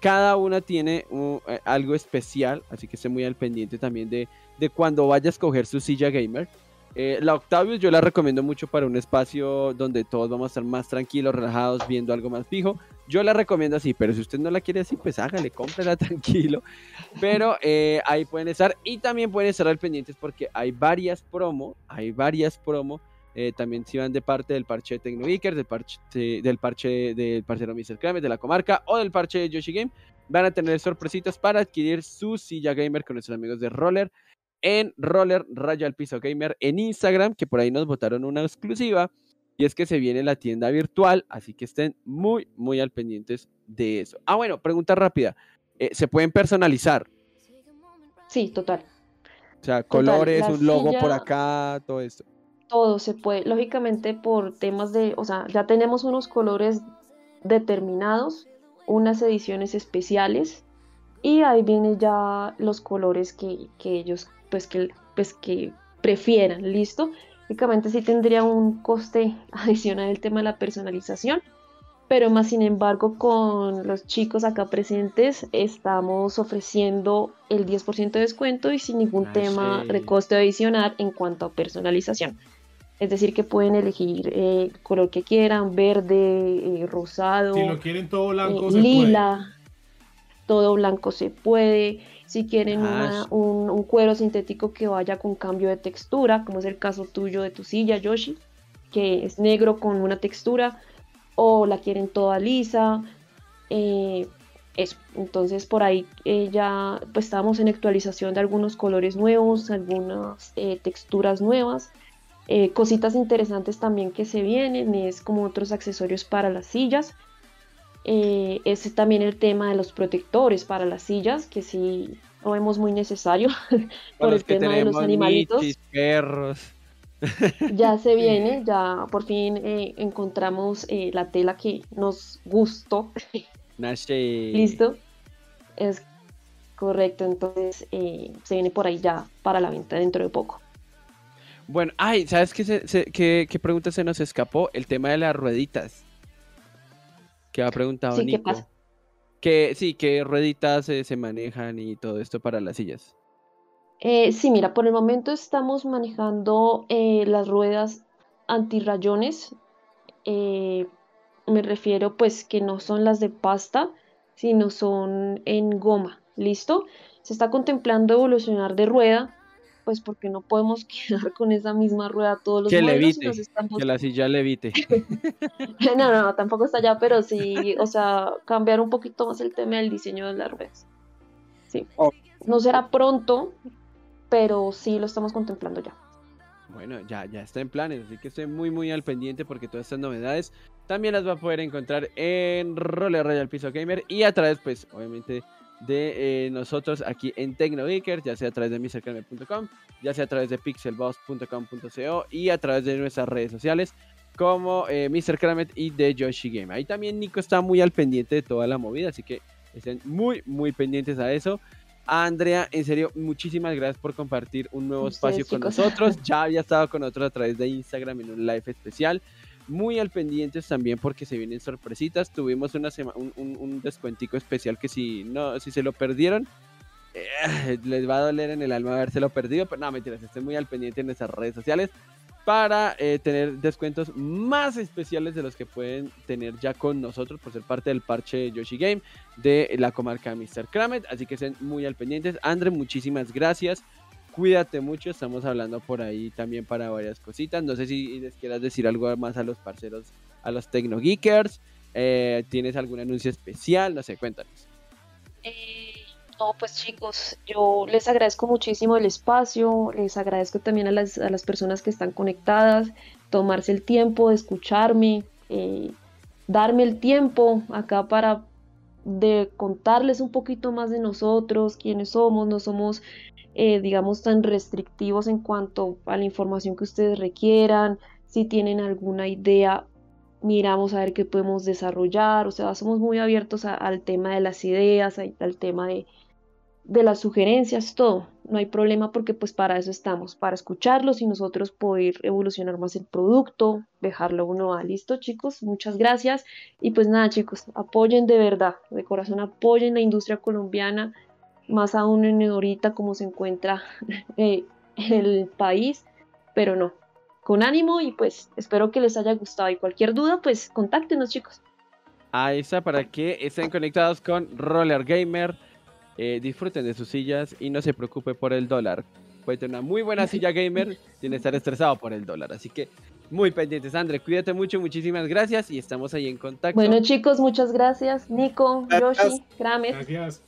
Speaker 3: cada una tiene eh, algo especial, así que esté muy al pendiente también de, de cuando vaya a escoger su silla gamer. Eh, la Octavius yo la recomiendo mucho para un espacio donde todos vamos a estar más tranquilos, relajados, viendo algo más fijo. Yo la recomiendo así, pero si usted no la quiere así, pues hágale, cómprela [laughs] tranquilo. Pero eh, ahí pueden estar y también pueden estar al pendientes porque hay varias promo, hay varias promo eh, también si van de parte del parche de Tecnogeekers, del parche, del parche del parcero Mr. Kramer, de la comarca o del parche de Yoshi Game, van a tener sorpresitas para adquirir su silla gamer con nuestros amigos de Roller en Roller Raya al Piso Gamer en Instagram, que por ahí nos votaron una exclusiva. Y es que se viene la tienda virtual, así que estén muy, muy al pendientes de eso. Ah, bueno, pregunta rápida. Eh, ¿Se pueden personalizar?
Speaker 4: Sí, total.
Speaker 3: O sea, colores, un logo por acá, todo esto
Speaker 4: todo se puede, lógicamente por temas de, o sea, ya tenemos unos colores determinados, unas ediciones especiales y ahí vienen ya los colores que, ellos pues que, pues que prefieran, ¿listo? Lógicamente sí tendría un coste [laughs] adicional el tema de la personalización, pero más sin embargo con los chicos acá presentes estamos ofreciendo el 10% de descuento y sin ningún ah, tema de coste adicional en cuanto a personalización. Es decir, que pueden elegir eh, el color que quieran, verde, eh, rosado.
Speaker 2: Si lo quieren todo blanco,
Speaker 4: eh, lila, todo blanco se puede. Si quieren un, cuero sintético que vaya con cambio de textura, como es el caso tuyo de tu silla, Yoshi, que es negro con una textura, o la quieren toda lisa. eso. Entonces por ahí ya pues estamos en actualización de algunos colores nuevos, algunas texturas nuevas. Eh, cositas interesantes también que se vienen es como otros accesorios para las sillas. Eh, es también el tema de los protectores para las sillas, que sí lo vemos muy necesario [laughs] por el tema de los animalitos.
Speaker 3: perros. [laughs]
Speaker 4: Ya se viene, ya por fin eh, encontramos la tela que nos gustó. [laughs] Listo. Es correcto, entonces se viene por ahí ya para la venta dentro de poco.
Speaker 3: Bueno, ay, ¿sabes qué, qué, pregunta se nos escapó? El tema de las rueditas. Que ha preguntado sí, Nico. ¿qué pasa? Que, sí, qué rueditas se manejan y todo esto para las sillas.
Speaker 4: Eh, sí, mira, por el momento estamos manejando eh, las ruedas antirrayones. Eh, me refiero pues que no son las de pasta, sino son en goma. ¿Listo? Se está contemplando evolucionar de rueda pues porque no podemos [laughs] quedar con esa misma rueda todos los
Speaker 3: que levite, que la silla levite. [laughs]
Speaker 4: no, no, tampoco está allá, pero sí, o sea, cambiar un poquito más el tema del diseño de las ruedas. Sí. No será pronto, pero sí lo estamos contemplando ya.
Speaker 3: Bueno, ya, ya está en planes, así que estoy muy, muy al pendiente porque todas estas novedades también las va a poder encontrar en Roller Royal Piso Gamer y a través, pues, obviamente, de eh, nosotros aquí en TecnoGeekers, ya sea a través de misercreme.com, ya sea a través de pixelboss.com.co y a través de nuestras redes sociales. como eh, Mr. Kramet y de Yoshi Game. Ahí también Nico está muy al pendiente de toda la movida, así que estén muy, muy pendientes a eso. Andrea, en serio, muchísimas gracias por compartir un nuevo espacio con nosotros. [laughs] Ya había estado con nosotros a través de Instagram en un live especial. Muy al pendientes también porque se vienen sorpresitas. Tuvimos una un, un, descuentico especial que si no, si se lo perdieron, eh, [sighs] les va a doler en el alma habérselo perdido. Pero no, mentiras, estén muy al pendiente en nuestras redes sociales para eh, tener descuentos más especiales de los que pueden tener ya con nosotros por ser parte del parche Yoshi Game de la comarca Mr. Kramet. Así que estén muy al pendientes. Andre, muchísimas gracias. Cuídate mucho, estamos hablando por ahí también para varias cositas. No sé si les quieras decir algo más a los parceros, a los Tecno Geekers. Eh, ¿Tienes algún anuncio especial? No sé, cuéntanos.
Speaker 4: Eh no, pues chicos, yo les agradezco muchísimo el espacio, les agradezco también a las, a las personas que están conectadas, tomarse el tiempo de escucharme, eh, darme el tiempo acá para de contarles un poquito más de nosotros, quiénes somos, no somos, eh, digamos, tan restrictivos en cuanto a la información que ustedes requieran, si tienen alguna idea, miramos a ver qué podemos desarrollar, o sea, somos muy abiertos al tema de las ideas, al tema de, de las sugerencias, todo. No hay problema porque pues para eso estamos, para escucharlos y nosotros poder evolucionar más el producto, dejarlo uno a listo chicos, muchas gracias. Y pues nada chicos, apoyen de verdad, de corazón apoyen la industria colombiana, más aún en ahorita como se encuentra [laughs] eh, el país, pero no, con ánimo y pues espero que les haya gustado y cualquier duda pues contáctenos chicos.
Speaker 3: Ahí está para que estén conectados con Roller Gamer eh, disfruten de sus sillas y no se preocupe por el dólar. Puede tener una muy buena silla gamer sin estar estresado por el dólar. Así que muy pendientes, André. Cuídate mucho, muchísimas gracias y estamos ahí en contacto.
Speaker 4: Bueno, chicos, muchas gracias. Nico, Yoshi, Kramer.
Speaker 2: Gracias.